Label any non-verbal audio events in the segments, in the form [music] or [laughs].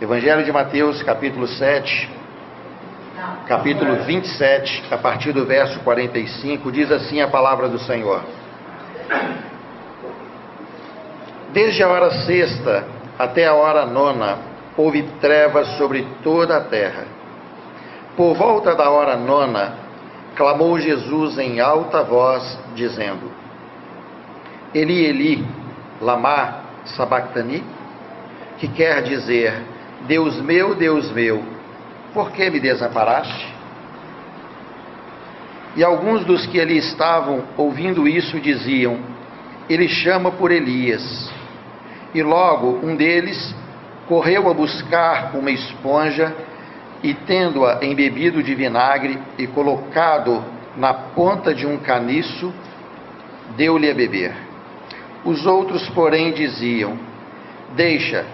Evangelho de Mateus, capítulo 7, capítulo 27, a partir do verso 45, diz assim a palavra do Senhor. Desde a hora sexta até a hora nona, houve trevas sobre toda a terra. Por volta da hora nona, clamou Jesus em alta voz, dizendo: Eli, Eli, lama sabachthani, que quer dizer: Deus meu, Deus meu, por que me desamparaste? E alguns dos que ali estavam, ouvindo isso, diziam: Ele chama por Elias. E logo um deles correu a buscar uma esponja e, tendo-a embebido de vinagre e colocado na ponta de um caniço, deu-lhe a beber. Os outros, porém, diziam: Deixa,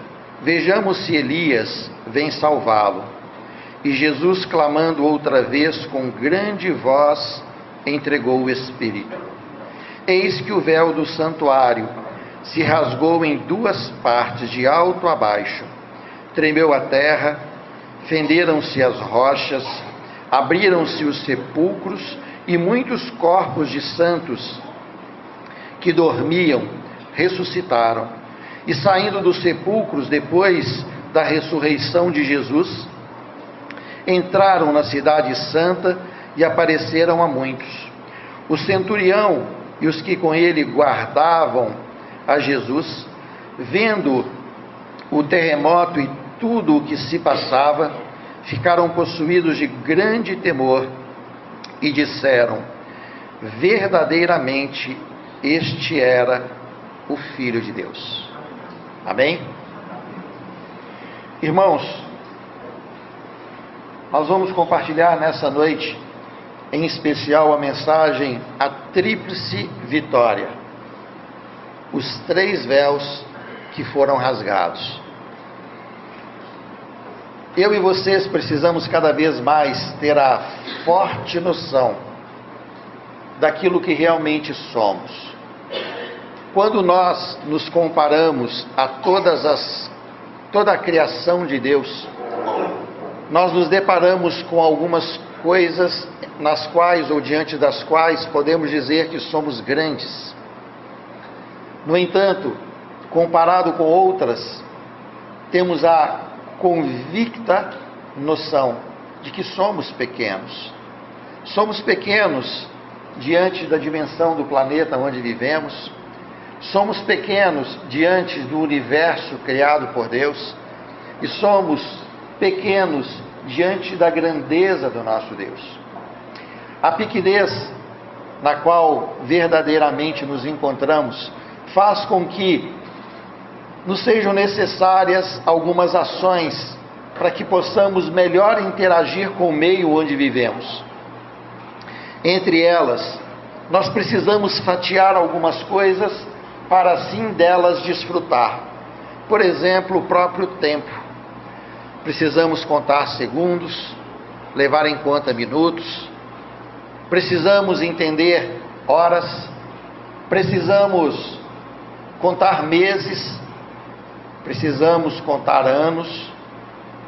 vejamos se Elias vem salvá-lo. E Jesus, clamando outra vez com grande voz, entregou o Espírito. Eis que o véu do santuário se rasgou em duas partes, de alto a baixo. Tremeu a terra, fenderam-se as rochas, abriram-se os sepulcros e muitos corpos de santos que dormiam ressuscitaram. E saindo dos sepulcros depois da ressurreição de Jesus, entraram na Cidade Santa e apareceram a muitos. O centurião e os que com ele guardavam a Jesus, vendo o terremoto e tudo o que se passava, ficaram possuídos de grande temor e disseram: verdadeiramente este era o Filho de Deus. Amém? Irmãos, nós vamos compartilhar nessa noite, em especial, a mensagem A Tríplice Vitória os três véus que foram rasgados. Eu e vocês precisamos cada vez mais ter a forte noção daquilo que realmente somos. Quando nós nos comparamos a todas as toda a criação de Deus, nós nos deparamos com algumas coisas nas quais ou diante das quais podemos dizer que somos grandes. No entanto, comparado com outras, temos a convicta noção de que somos pequenos. Somos pequenos diante da dimensão do planeta onde vivemos, somos pequenos diante do universo criado por Deus e somos pequenos diante da grandeza do nosso Deus. A pequenez na qual verdadeiramente nos encontramos faz com que nos sejam necessárias algumas ações para que possamos melhor interagir com o meio onde vivemos. Entre elas, nós precisamos fatiar algumas coisas para assim delas desfrutar. Por exemplo, o próprio tempo. Precisamos contar segundos, levar em conta minutos, precisamos entender horas, precisamos contar meses, precisamos contar anos,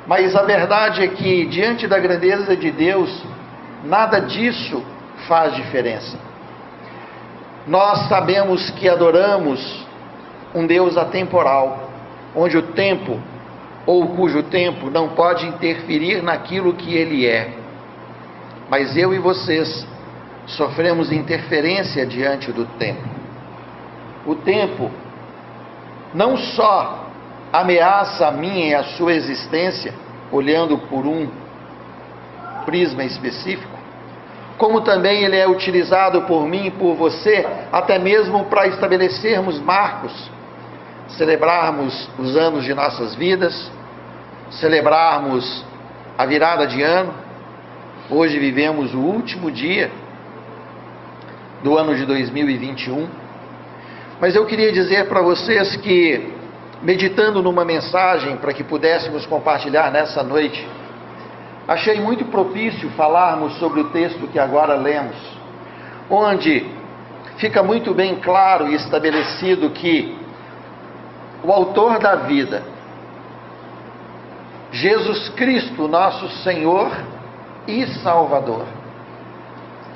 mas a verdade é que, diante da grandeza de Deus, nada disso faz diferença. Nós sabemos que adoramos um Deus atemporal, onde o tempo, ou cujo tempo, não pode interferir naquilo que Ele é. Mas eu e vocês sofremos interferência diante do tempo o tempo não só ameaça a minha e a sua existência, olhando por um prisma específico, como também ele é utilizado por mim e por você, até mesmo para estabelecermos marcos, celebrarmos os anos de nossas vidas, celebrarmos a virada de ano. Hoje vivemos o último dia do ano de 2021 mas eu queria dizer para vocês que, meditando numa mensagem para que pudéssemos compartilhar nessa noite, achei muito propício falarmos sobre o texto que agora lemos, onde fica muito bem claro e estabelecido que o autor da vida, Jesus Cristo, nosso Senhor e Salvador.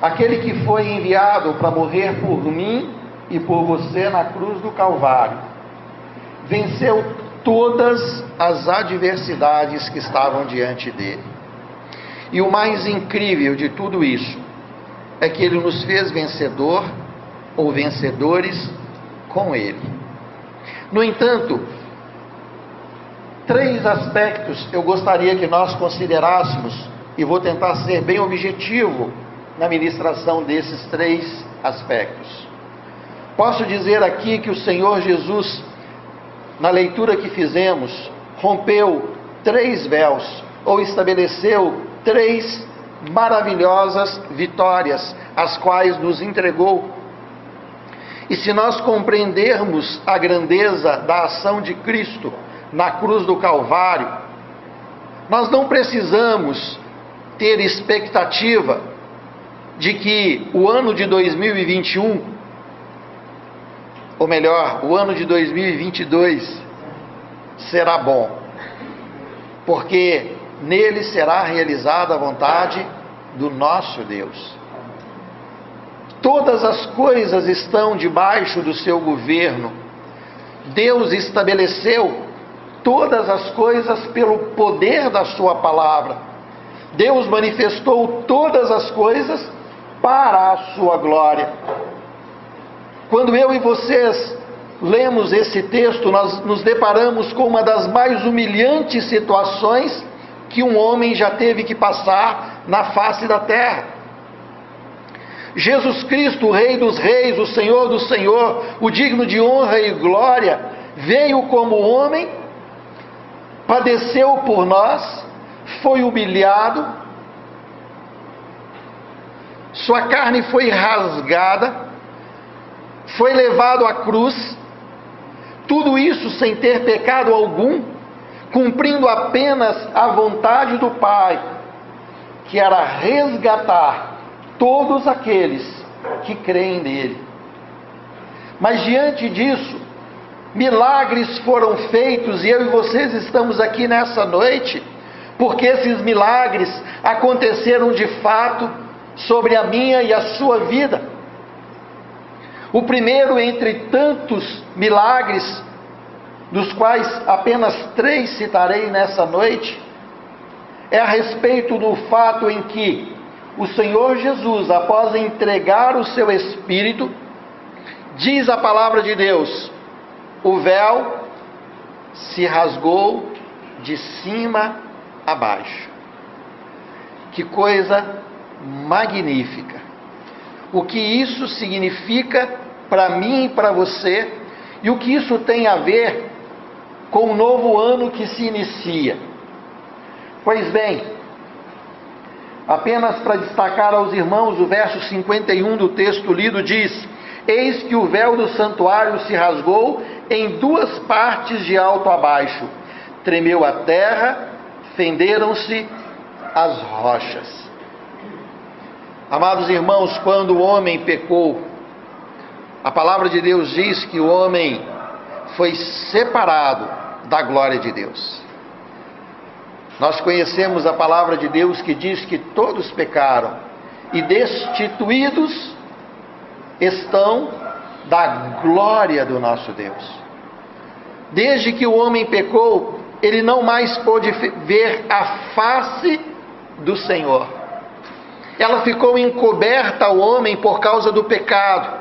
Aquele que foi enviado para morrer por mim e por você na cruz do Calvário. Venceu todas as adversidades que estavam diante dele. E o mais incrível de tudo isso é que ele nos fez vencedor ou vencedores com ele. No entanto, três aspectos eu gostaria que nós considerássemos e vou tentar ser bem objetivo na ministração desses três aspectos. Posso dizer aqui que o Senhor Jesus, na leitura que fizemos, rompeu três véus ou estabeleceu três maravilhosas vitórias, as quais nos entregou. E se nós compreendermos a grandeza da ação de Cristo na cruz do Calvário, nós não precisamos ter expectativa de que o ano de 2021, ou melhor, o ano de 2022, será bom, porque nele será realizada a vontade do nosso Deus. Todas as coisas estão debaixo do seu governo. Deus estabeleceu todas as coisas pelo poder da Sua palavra. Deus manifestou todas as coisas para a Sua glória. Quando eu e vocês lemos esse texto, nós nos deparamos com uma das mais humilhantes situações que um homem já teve que passar na face da terra. Jesus Cristo, o Rei dos Reis, o Senhor do Senhor, o digno de honra e glória, veio como homem, padeceu por nós, foi humilhado, sua carne foi rasgada, foi levado à cruz, tudo isso sem ter pecado algum, cumprindo apenas a vontade do Pai, que era resgatar todos aqueles que creem nele. Mas diante disso, milagres foram feitos e eu e vocês estamos aqui nessa noite, porque esses milagres aconteceram de fato sobre a minha e a sua vida. O primeiro entre tantos milagres dos quais apenas três citarei nessa noite, é a respeito do fato em que o Senhor Jesus, após entregar o seu Espírito, diz a palavra de Deus: o véu se rasgou de cima a baixo. Que coisa magnífica! O que isso significa para mim e para você, e o que isso tem a ver com o novo ano que se inicia. Pois bem, apenas para destacar aos irmãos, o verso 51 do texto lido diz: Eis que o véu do santuário se rasgou em duas partes de alto a baixo, tremeu a terra, fenderam-se as rochas. Amados irmãos, quando o homem pecou, a palavra de Deus diz que o homem foi separado da glória de Deus. Nós conhecemos a palavra de Deus que diz que todos pecaram e destituídos estão da glória do nosso Deus. Desde que o homem pecou, ele não mais pôde ver a face do Senhor. Ela ficou encoberta ao homem por causa do pecado.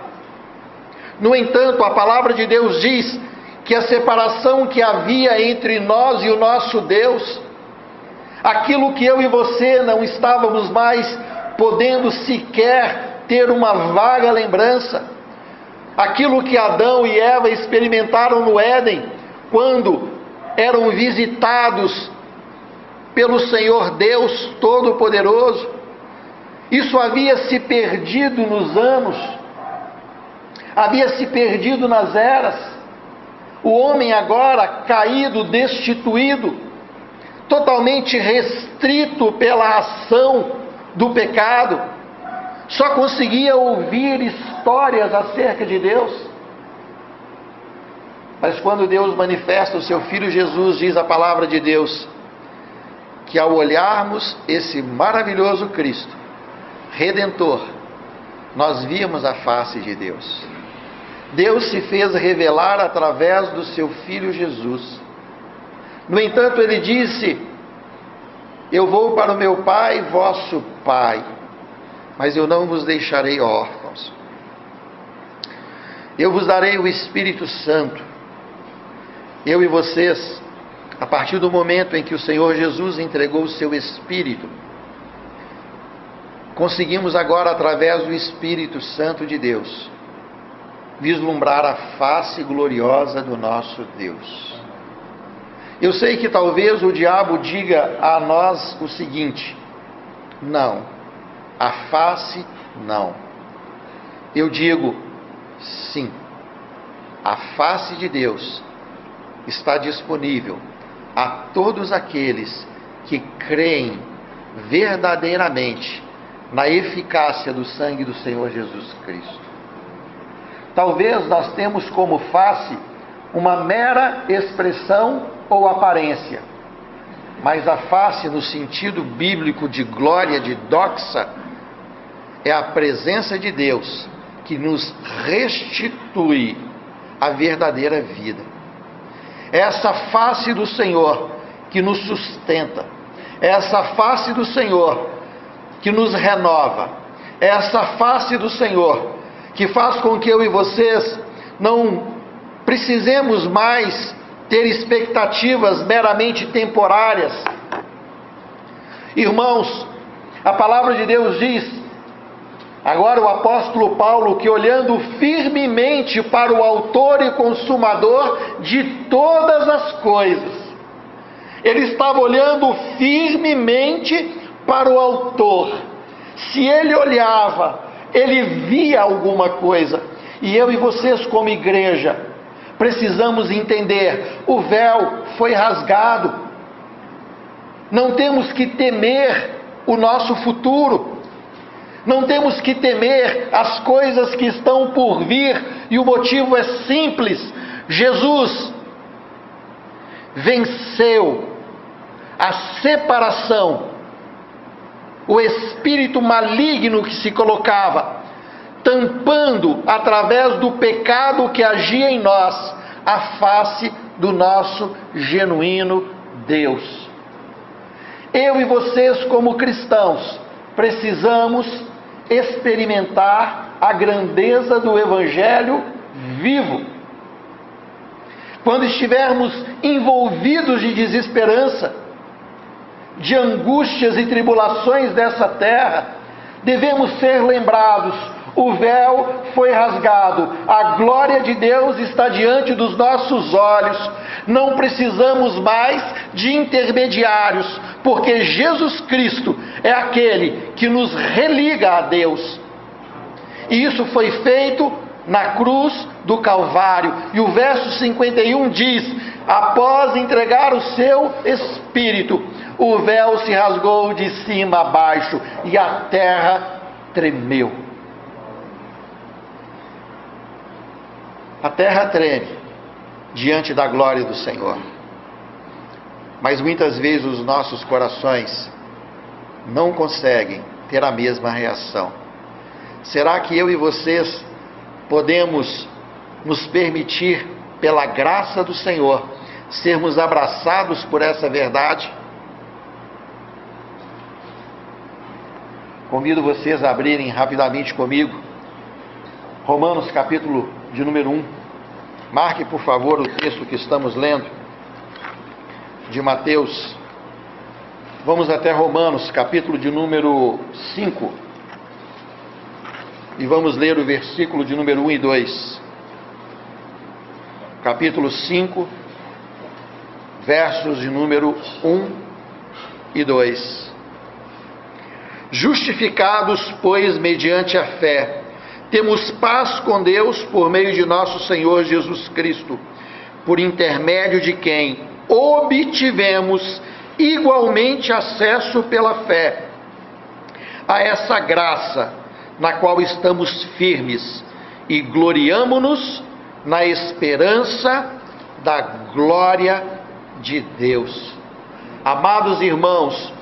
No entanto, a palavra de Deus diz que a separação que havia entre nós e o nosso Deus, aquilo que eu e você não estávamos mais podendo sequer ter uma vaga lembrança, aquilo que Adão e Eva experimentaram no Éden, quando eram visitados pelo Senhor Deus Todo-Poderoso, isso havia se perdido nos anos, havia se perdido nas eras, o homem agora caído, destituído, totalmente restrito pela ação do pecado, só conseguia ouvir histórias acerca de Deus. Mas quando Deus manifesta o seu Filho Jesus, diz a palavra de Deus, que ao olharmos esse maravilhoso Cristo, Redentor, nós vimos a face de Deus. Deus se fez revelar através do seu Filho Jesus. No entanto, ele disse: Eu vou para o meu Pai, vosso Pai, mas eu não vos deixarei órfãos. Eu vos darei o Espírito Santo. Eu e vocês, a partir do momento em que o Senhor Jesus entregou o seu Espírito, conseguimos agora, através do Espírito Santo de Deus, vislumbrar a face gloriosa do nosso Deus. Eu sei que talvez o diabo diga a nós o seguinte: não, a face não. Eu digo sim, a face de Deus está disponível a todos aqueles que creem verdadeiramente na eficácia do sangue do Senhor Jesus Cristo. Talvez nós temos como face uma mera expressão ou aparência, mas a face no sentido bíblico de glória, de doxa, é a presença de Deus que nos restitui a verdadeira vida. É essa face do Senhor que nos sustenta, é essa face do Senhor que nos renova, é essa face do Senhor que faz com que eu e vocês não precisemos mais ter expectativas meramente temporárias. Irmãos, a palavra de Deus diz, agora o apóstolo Paulo, que olhando firmemente para o Autor e Consumador de todas as coisas, ele estava olhando firmemente para o Autor. Se ele olhava ele via alguma coisa. E eu e vocês, como igreja, precisamos entender: o véu foi rasgado. Não temos que temer o nosso futuro. Não temos que temer as coisas que estão por vir, e o motivo é simples: Jesus venceu a separação o espírito maligno que se colocava, tampando através do pecado que agia em nós a face do nosso genuíno Deus. Eu e vocês, como cristãos, precisamos experimentar a grandeza do Evangelho vivo. Quando estivermos envolvidos de desesperança, de angústias e tribulações dessa terra, devemos ser lembrados: o véu foi rasgado, a glória de Deus está diante dos nossos olhos, não precisamos mais de intermediários, porque Jesus Cristo é aquele que nos religa a Deus. E isso foi feito na cruz do Calvário. E o verso 51 diz: após entregar o seu espírito, o véu se rasgou de cima a baixo e a terra tremeu. A terra treme diante da glória do Senhor. Mas muitas vezes os nossos corações não conseguem ter a mesma reação. Será que eu e vocês podemos nos permitir, pela graça do Senhor, sermos abraçados por essa verdade? Convido vocês a abrirem rapidamente comigo Romanos capítulo de número 1. Marque, por favor, o texto que estamos lendo de Mateus. Vamos até Romanos, capítulo de número 5. E vamos ler o versículo de número 1 e 2. Capítulo 5, versos de número 1 e 2. Justificados, pois, mediante a fé, temos paz com Deus por meio de nosso Senhor Jesus Cristo, por intermédio de quem obtivemos igualmente acesso pela fé a essa graça na qual estamos firmes e gloriamo-nos na esperança da glória de Deus. Amados irmãos,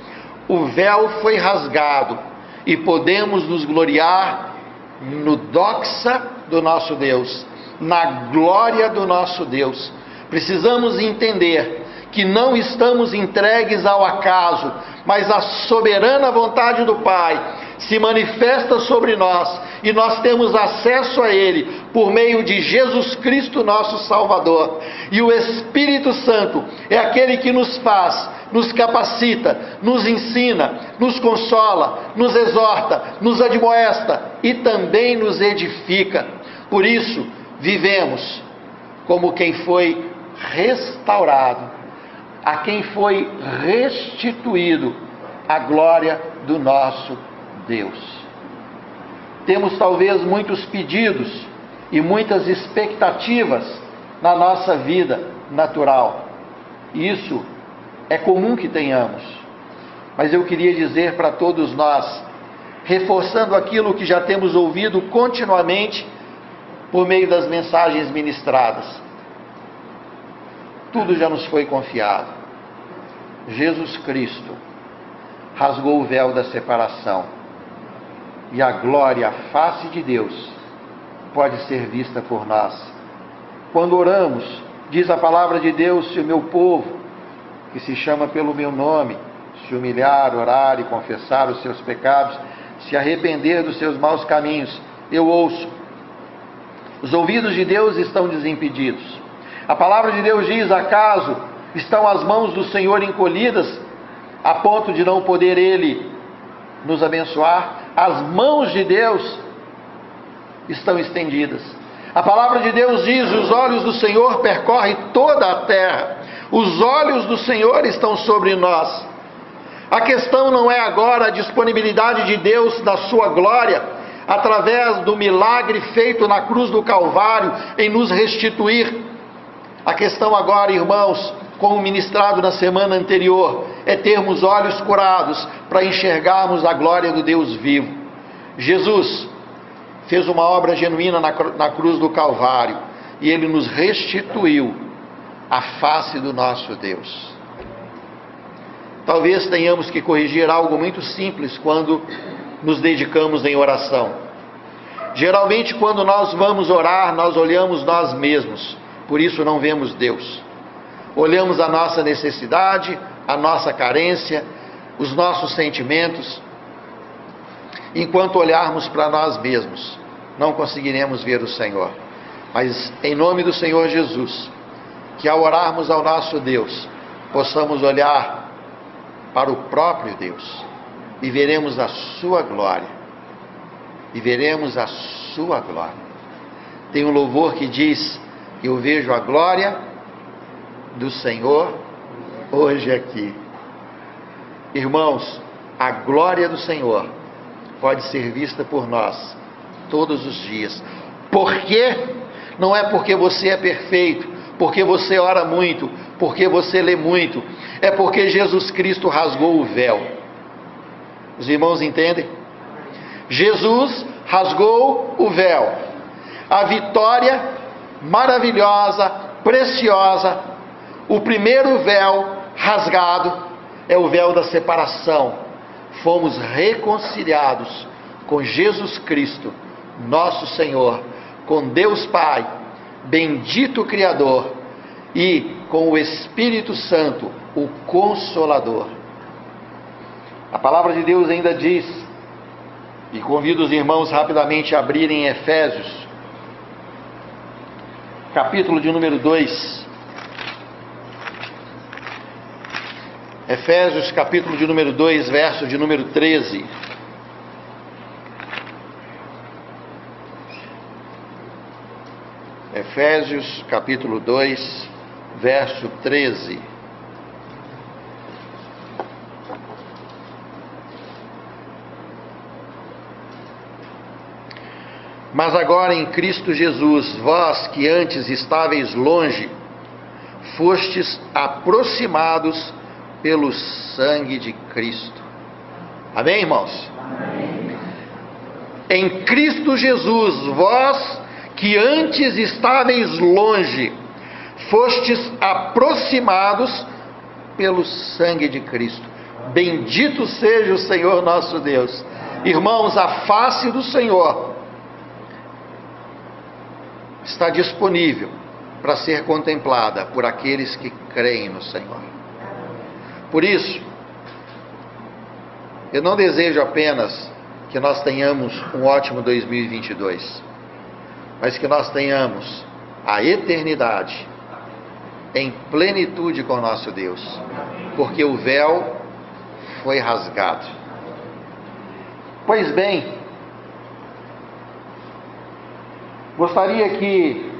o véu foi rasgado e podemos nos gloriar no doxa do nosso Deus, na glória do nosso Deus. Precisamos entender que não estamos entregues ao acaso, mas à soberana vontade do Pai se manifesta sobre nós e nós temos acesso a Ele por meio de Jesus Cristo, nosso Salvador. E o Espírito Santo é aquele que nos faz, nos capacita, nos ensina, nos consola, nos exorta, nos admoesta e também nos edifica. Por isso, vivemos como quem foi restaurado, a quem foi restituído a glória do nosso Deus. Temos talvez muitos pedidos e muitas expectativas na nossa vida natural. Isso é comum que tenhamos. Mas eu queria dizer para todos nós, reforçando aquilo que já temos ouvido continuamente por meio das mensagens ministradas. Tudo já nos foi confiado. Jesus Cristo rasgou o véu da separação e a glória, a face de Deus, pode ser vista por nós. Quando oramos, diz a palavra de Deus: se o meu povo, que se chama pelo meu nome, se humilhar, orar e confessar os seus pecados, se arrepender dos seus maus caminhos, eu ouço. Os ouvidos de Deus estão desimpedidos. A palavra de Deus diz: acaso estão as mãos do Senhor encolhidas, a ponto de não poder Ele nos abençoar? As mãos de Deus estão estendidas. A palavra de Deus diz: os olhos do Senhor percorrem toda a terra, os olhos do Senhor estão sobre nós. A questão não é agora a disponibilidade de Deus da sua glória, através do milagre feito na cruz do Calvário em nos restituir. A questão agora, irmãos, como ministrado na semana anterior, é termos olhos curados para enxergarmos a glória do Deus vivo. Jesus fez uma obra genuína na, cruz do Calvário e ele nos restituiu a face do nosso Deus. Talvez tenhamos que corrigir algo muito simples quando nos dedicamos em oração. Geralmente, quando nós vamos orar, nós olhamos nós mesmos, por isso não vemos Deus olhamos a nossa necessidade, a nossa carência, os nossos sentimentos. Enquanto olharmos para nós mesmos, não conseguiremos ver o Senhor. Mas em nome do Senhor Jesus, que ao orarmos ao nosso Deus, possamos olhar para o próprio Deus e veremos a sua glória. E veremos a sua glória. Tem um louvor que diz: Eu vejo a glória do Senhor hoje aqui. Irmãos, a glória do Senhor pode ser vista por nós todos os dias. Por quê? Não é porque você é perfeito, porque você ora muito, porque você lê muito, é porque Jesus Cristo rasgou o véu. Os irmãos entendem? Jesus rasgou o véu. A vitória maravilhosa, preciosa o primeiro véu rasgado é o véu da separação. Fomos reconciliados com Jesus Cristo, nosso Senhor, com Deus Pai, bendito Criador, e com o Espírito Santo, o Consolador. A palavra de Deus ainda diz, e convido os irmãos rapidamente a abrirem Efésios, capítulo de número 2. Efésios capítulo de número 2, verso de número 13. Efésios capítulo 2, verso 13. Mas agora em Cristo Jesus, vós que antes estáveis longe, fostes aproximados pelo sangue de Cristo. Amém, irmãos? Amém. Em Cristo Jesus, vós que antes estáveis longe, fostes aproximados pelo sangue de Cristo. Bendito seja o Senhor nosso Deus. Irmãos, a face do Senhor está disponível para ser contemplada por aqueles que creem no Senhor. Por isso, eu não desejo apenas que nós tenhamos um ótimo 2022, mas que nós tenhamos a eternidade em plenitude com nosso Deus, porque o véu foi rasgado. Pois bem, gostaria que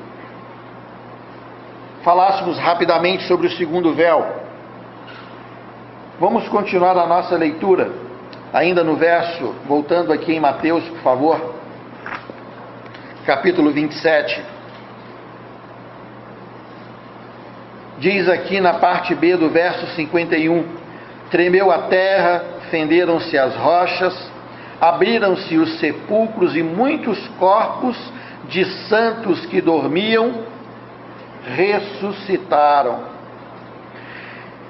falássemos rapidamente sobre o segundo véu. Vamos continuar a nossa leitura, ainda no verso, voltando aqui em Mateus, por favor, capítulo 27. Diz aqui na parte B do verso 51: Tremeu a terra, fenderam-se as rochas, abriram-se os sepulcros e muitos corpos de santos que dormiam ressuscitaram.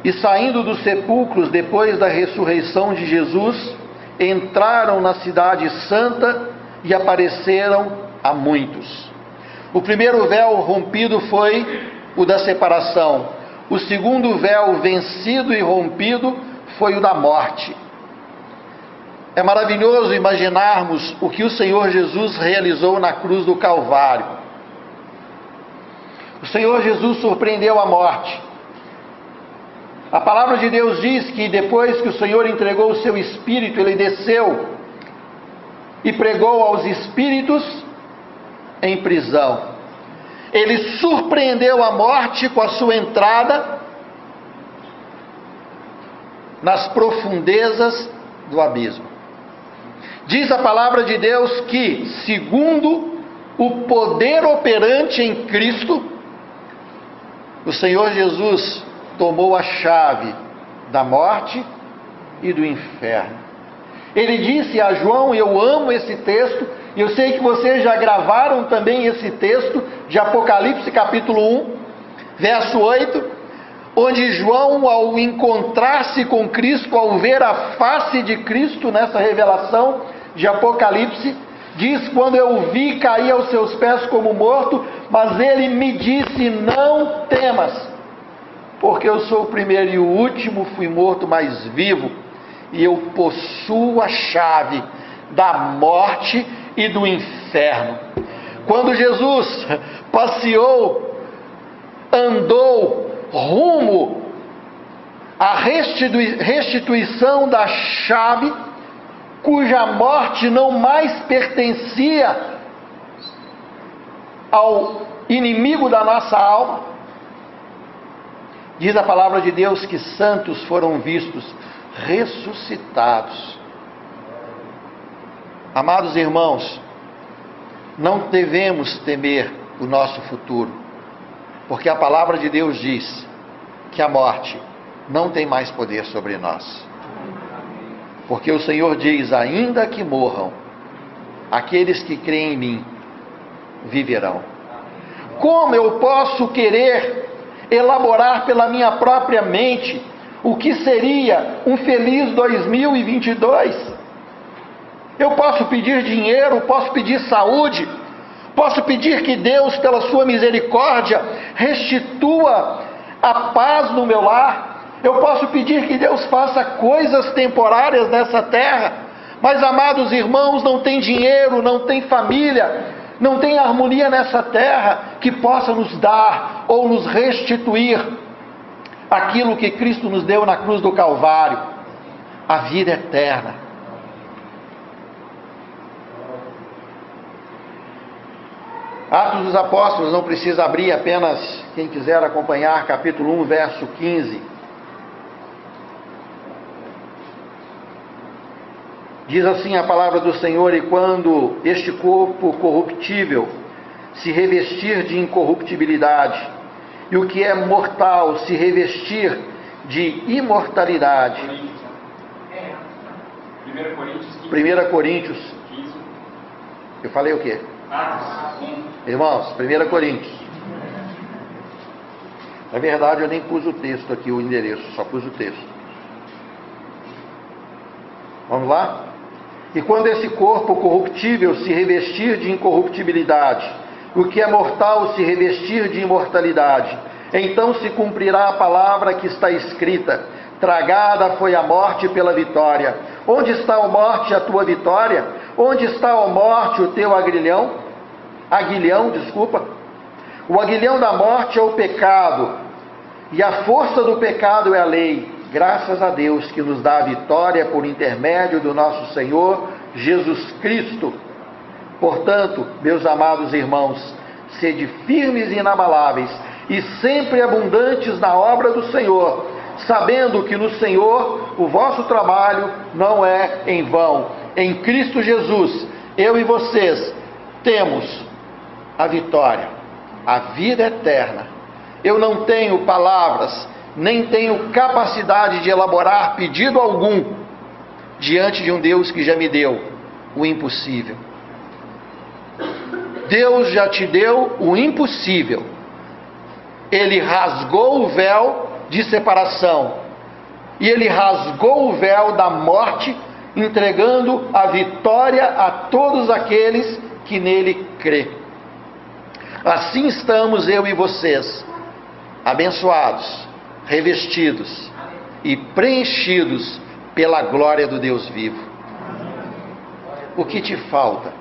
E saindo dos sepulcros depois da ressurreição de Jesus, entraram na Cidade Santa e apareceram a muitos. O primeiro véu rompido foi o da separação. O segundo véu vencido e rompido foi o da morte. É maravilhoso imaginarmos o que o Senhor Jesus realizou na cruz do Calvário. O Senhor Jesus surpreendeu a morte. A palavra de Deus diz que depois que o Senhor entregou o seu espírito, ele desceu e pregou aos espíritos em prisão. Ele surpreendeu a morte com a sua entrada nas profundezas do abismo. Diz a palavra de Deus que, segundo o poder operante em Cristo, o Senhor Jesus tomou a chave da morte e do inferno. Ele disse a João, eu amo esse texto, e eu sei que vocês já gravaram também esse texto de Apocalipse capítulo 1, verso 8, onde João, ao encontrar-se com Cristo, ao ver a face de Cristo nessa revelação de Apocalipse, diz: Quando eu vi, cair aos seus pés como morto, mas ele me disse: Não temas, porque eu sou o primeiro e o último, fui morto, mas vivo, e eu possuo a chave da morte e do inferno. Quando Jesus passeou, andou rumo à restituição da chave, cuja morte não mais pertencia ao inimigo da nossa alma. Diz a palavra de Deus que santos foram vistos ressuscitados. Amados irmãos, não devemos temer o nosso futuro, porque a palavra de Deus diz que a morte não tem mais poder sobre nós. Porque o Senhor diz: ainda que morram, aqueles que creem em mim viverão. Como eu posso querer elaborar pela minha própria mente o que seria um feliz 2022? Eu posso pedir dinheiro, posso pedir saúde, posso pedir que Deus, pela sua misericórdia, restitua a paz no meu lar. Eu posso pedir que Deus faça coisas temporárias nessa terra. Mas, amados irmãos, não tem dinheiro, não tem família, não tem harmonia nessa terra que possa nos dar ou nos restituir aquilo que Cristo nos deu na cruz do Calvário a vida eterna. Atos dos Apóstolos, não precisa abrir apenas quem quiser acompanhar, capítulo 1, verso 15. Diz assim a palavra do Senhor: E quando este corpo corruptível se revestir de incorruptibilidade, e o que é mortal se revestir de imortalidade. 1 Coríntios, 1 Coríntios. Eu falei o quê? Irmãos, 1 Coríntios. Na verdade, eu nem pus o texto aqui, o endereço, só pus o texto. Vamos lá? E quando esse corpo corruptível se revestir de incorruptibilidade, o que é mortal se revestir de imortalidade, então se cumprirá a palavra que está escrita: Tragada foi a morte pela vitória. Onde está a morte, a tua vitória? Onde está a morte, o teu agrilhão? Aguilhão, desculpa. O aguilhão da morte é o pecado, e a força do pecado é a lei. Graças a Deus que nos dá a vitória por intermédio do nosso Senhor Jesus Cristo. Portanto, meus amados irmãos, sede firmes e inabaláveis e sempre abundantes na obra do Senhor, sabendo que no Senhor o vosso trabalho não é em vão. Em Cristo Jesus, eu e vocês temos a vitória, a vida eterna. Eu não tenho palavras, nem tenho capacidade de elaborar pedido algum diante de um Deus que já me deu o impossível. Deus já te deu o impossível ele rasgou o véu de separação. E ele rasgou o véu da morte, entregando a vitória a todos aqueles que nele crê. Assim estamos eu e vocês, abençoados, revestidos e preenchidos pela glória do Deus vivo. O que te falta?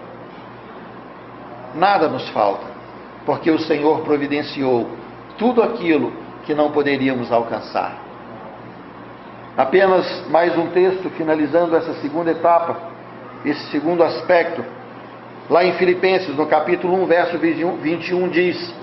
Nada nos falta, porque o Senhor providenciou tudo aquilo que não poderíamos alcançar. Apenas mais um texto finalizando essa segunda etapa, esse segundo aspecto. Lá em Filipenses, no capítulo 1, verso 21, diz: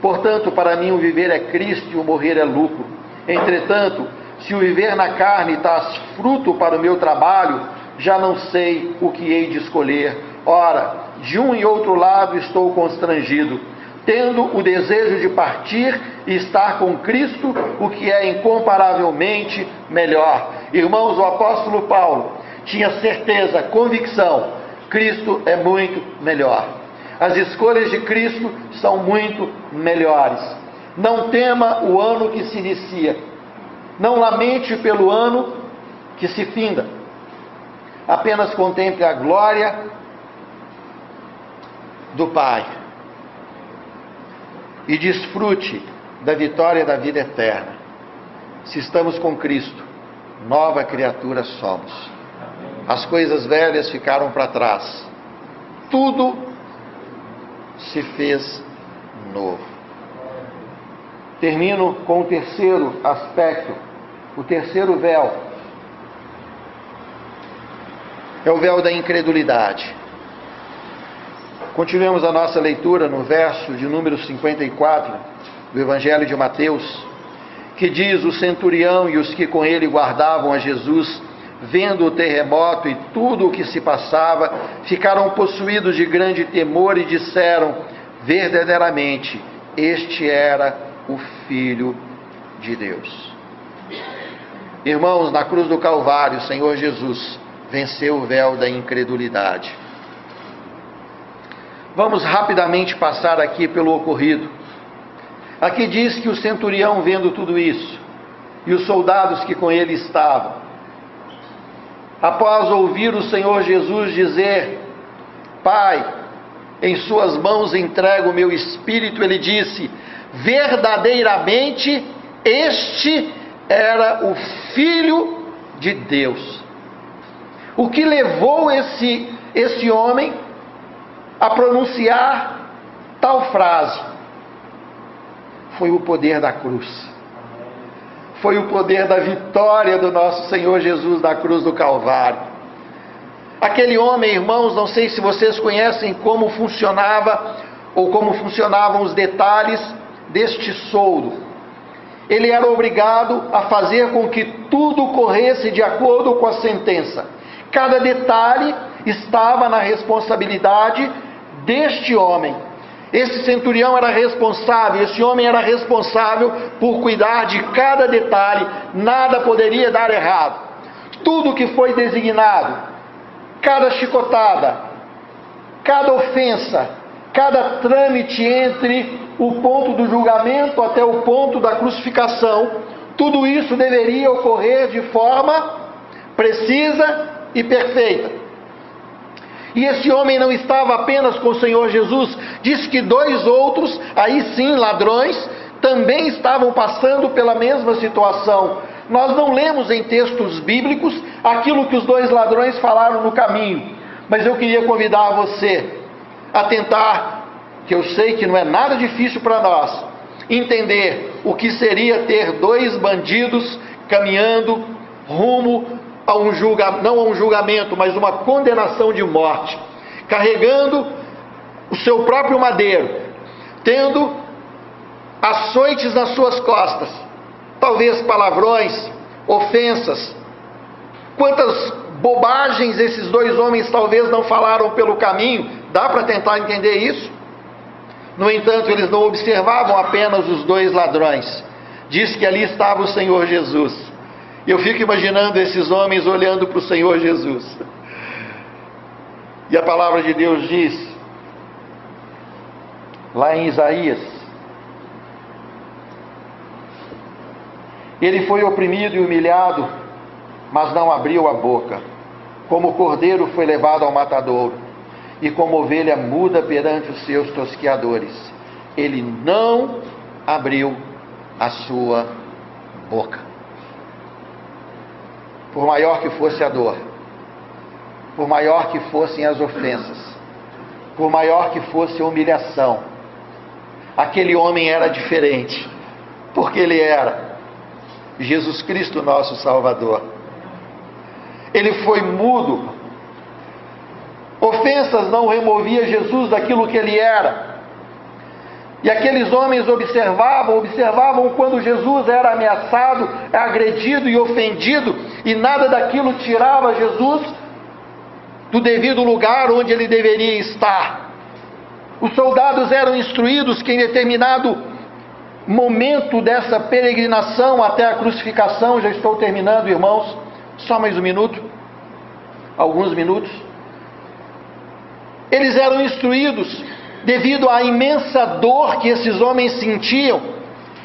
Portanto, para mim o viver é Cristo e o morrer é lucro. Entretanto, se o viver na carne traz fruto para o meu trabalho, já não sei o que hei de escolher. Ora, de um e outro lado estou constrangido tendo o desejo de partir e estar com Cristo, o que é incomparavelmente melhor. Irmãos, o apóstolo Paulo tinha certeza, convicção: Cristo é muito melhor. As escolhas de Cristo são muito melhores. Não tema o ano que se inicia. Não lamente pelo ano que se finda. Apenas contemple a glória do Pai e desfrute da vitória da vida eterna. Se estamos com Cristo, nova criatura somos. As coisas velhas ficaram para trás. Tudo se fez novo. Termino com o terceiro aspecto, o terceiro véu. É o véu da incredulidade. Continuemos a nossa leitura no verso de número 54 do Evangelho de Mateus, que diz: O centurião e os que com ele guardavam a Jesus, vendo o terremoto e tudo o que se passava, ficaram possuídos de grande temor e disseram: Verdadeiramente, este era o Filho de Deus. Irmãos, na cruz do Calvário, o Senhor Jesus venceu o véu da incredulidade. Vamos rapidamente passar aqui pelo ocorrido. Aqui diz que o centurião, vendo tudo isso, e os soldados que com ele estavam, após ouvir o Senhor Jesus dizer: Pai, em Suas mãos entrego o meu espírito, ele disse: verdadeiramente este era o Filho de Deus. O que levou esse, esse homem a pronunciar tal frase foi o poder da cruz. Foi o poder da vitória do nosso Senhor Jesus na cruz do Calvário. Aquele homem, irmãos, não sei se vocês conhecem como funcionava ou como funcionavam os detalhes deste soldo. Ele era obrigado a fazer com que tudo corresse de acordo com a sentença. Cada detalhe estava na responsabilidade deste homem. Esse centurião era responsável, esse homem era responsável por cuidar de cada detalhe, nada poderia dar errado. Tudo que foi designado, cada chicotada, cada ofensa, cada trâmite entre o ponto do julgamento até o ponto da crucificação, tudo isso deveria ocorrer de forma precisa e perfeita. E esse homem não estava apenas com o Senhor Jesus, diz que dois outros, aí sim ladrões, também estavam passando pela mesma situação. Nós não lemos em textos bíblicos aquilo que os dois ladrões falaram no caminho, mas eu queria convidar você a tentar, que eu sei que não é nada difícil para nós, entender o que seria ter dois bandidos caminhando rumo a um julgamento, não a um julgamento, mas uma condenação de morte, carregando o seu próprio madeiro, tendo açoites nas suas costas, talvez palavrões, ofensas. Quantas bobagens esses dois homens talvez não falaram pelo caminho, dá para tentar entender isso? No entanto, eles não observavam apenas os dois ladrões, diz que ali estava o Senhor Jesus. Eu fico imaginando esses homens olhando para o Senhor Jesus. E a palavra de Deus diz, lá em Isaías, ele foi oprimido e humilhado, mas não abriu a boca. Como o cordeiro foi levado ao matadouro, e como ovelha muda perante os seus tosqueadores, ele não abriu a sua boca por maior que fosse a dor, por maior que fossem as ofensas, por maior que fosse a humilhação, aquele homem era diferente, porque ele era Jesus Cristo, nosso Salvador. Ele foi mudo. Ofensas não removia Jesus daquilo que ele era. E aqueles homens observavam, observavam quando Jesus era ameaçado, agredido e ofendido, e nada daquilo tirava Jesus do devido lugar onde ele deveria estar. Os soldados eram instruídos que em determinado momento dessa peregrinação até a crucificação, já estou terminando, irmãos, só mais um minuto, alguns minutos. Eles eram instruídos devido à imensa dor que esses homens sentiam,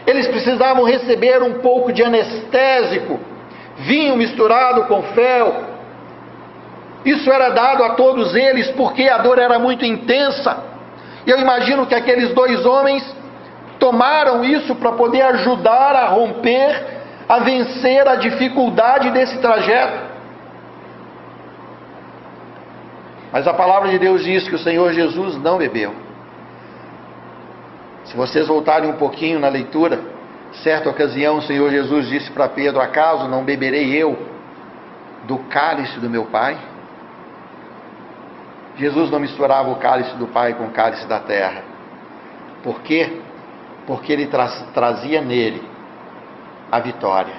eles precisavam receber um pouco de anestésico, vinho misturado com fel. Isso era dado a todos eles porque a dor era muito intensa. Eu imagino que aqueles dois homens tomaram isso para poder ajudar a romper, a vencer a dificuldade desse trajeto. Mas a palavra de Deus diz que o Senhor Jesus não bebeu. Se vocês voltarem um pouquinho na leitura, certa ocasião o Senhor Jesus disse para Pedro: Acaso não beberei eu do cálice do meu Pai? Jesus não misturava o cálice do Pai com o cálice da terra. Por quê? Porque ele tra trazia nele a vitória.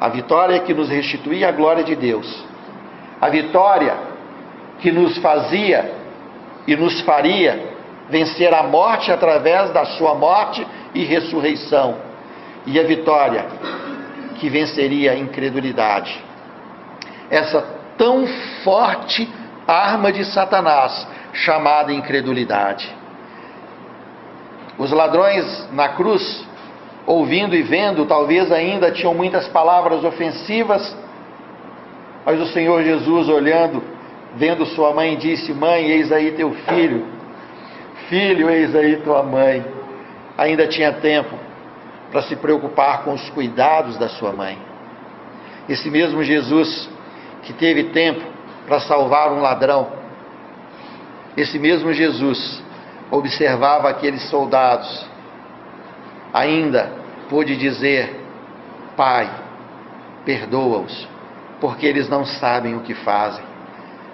A vitória que nos restituía a glória de Deus. A vitória que nos fazia e nos faria vencer a morte através da sua morte e ressurreição, e a vitória que venceria a incredulidade. Essa tão forte arma de Satanás, chamada incredulidade. Os ladrões na cruz, ouvindo e vendo, talvez ainda tinham muitas palavras ofensivas, mas o Senhor Jesus, olhando, vendo sua mãe, disse: Mãe, eis aí teu filho. Filho, eis aí tua mãe. Ainda tinha tempo para se preocupar com os cuidados da sua mãe. Esse mesmo Jesus que teve tempo para salvar um ladrão, esse mesmo Jesus observava aqueles soldados, ainda pôde dizer: Pai, perdoa-os, porque eles não sabem o que fazem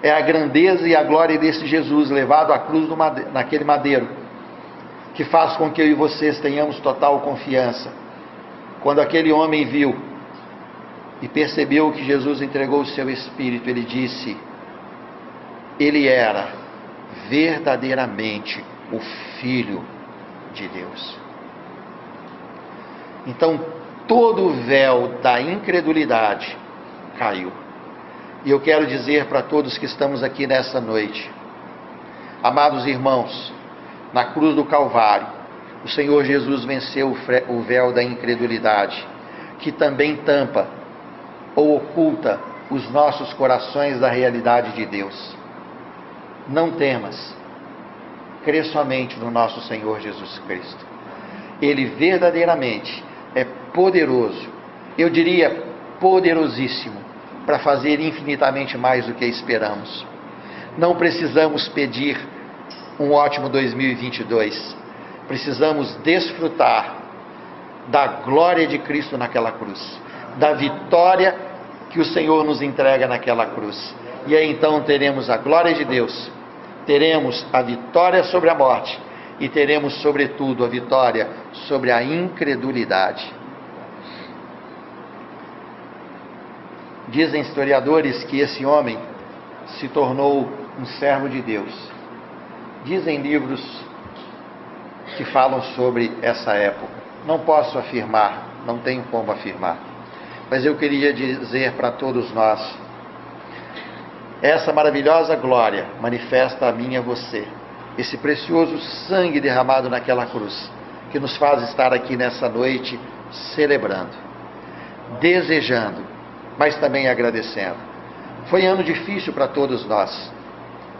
é a grandeza e a glória desse Jesus levado à cruz madeiro, naquele madeiro, que faz com que eu e vocês tenhamos total confiança. Quando aquele homem viu e percebeu que Jesus entregou o seu espírito, ele disse: Ele era verdadeiramente o Filho de Deus. Então, todo o véu da incredulidade caiu. E eu quero dizer para todos que estamos aqui nessa noite: Amados irmãos, na cruz do Calvário, o Senhor Jesus venceu o véu da incredulidade, que também tampa ou oculta os nossos corações da realidade de Deus. Não temas, crê somente no nosso Senhor Jesus Cristo. Ele verdadeiramente é poderoso, eu diria poderosíssimo, para fazer infinitamente mais do que esperamos. Não precisamos pedir um ótimo 2022, precisamos desfrutar da glória de Cristo naquela cruz, da vitória que o Senhor nos entrega naquela cruz. E aí então teremos a glória de Deus, teremos a vitória sobre a morte e teremos, sobretudo, a vitória sobre a incredulidade. Dizem historiadores que esse homem se tornou um servo de Deus. Dizem livros que falam sobre essa época. Não posso afirmar, não tenho como afirmar. Mas eu queria dizer para todos nós: essa maravilhosa glória manifesta a mim e a você, esse precioso sangue derramado naquela cruz, que nos faz estar aqui nessa noite celebrando, desejando mas também agradecendo. Foi ano difícil para todos nós.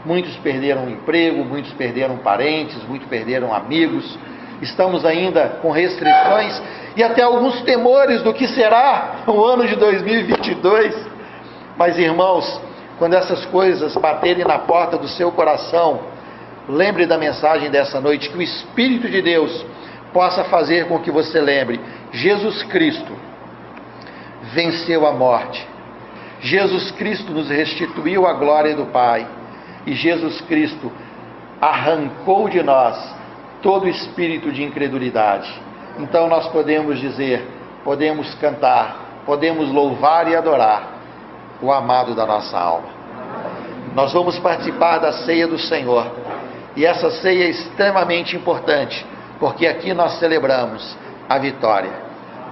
Muitos perderam emprego, muitos perderam parentes, muitos perderam amigos. Estamos ainda com restrições e até alguns temores do que será [laughs] o ano de 2022. Mas irmãos, quando essas coisas baterem na porta do seu coração, lembre da mensagem dessa noite, que o Espírito de Deus possa fazer com que você lembre: Jesus Cristo venceu a morte. Jesus Cristo nos restituiu a glória do Pai. E Jesus Cristo arrancou de nós todo espírito de incredulidade. Então nós podemos dizer, podemos cantar, podemos louvar e adorar o amado da nossa alma. Nós vamos participar da ceia do Senhor. E essa ceia é extremamente importante, porque aqui nós celebramos a vitória.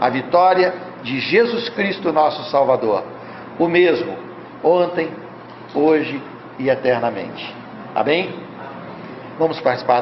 A vitória de Jesus Cristo, nosso Salvador, o mesmo, ontem, hoje e eternamente. Amém? Vamos participar.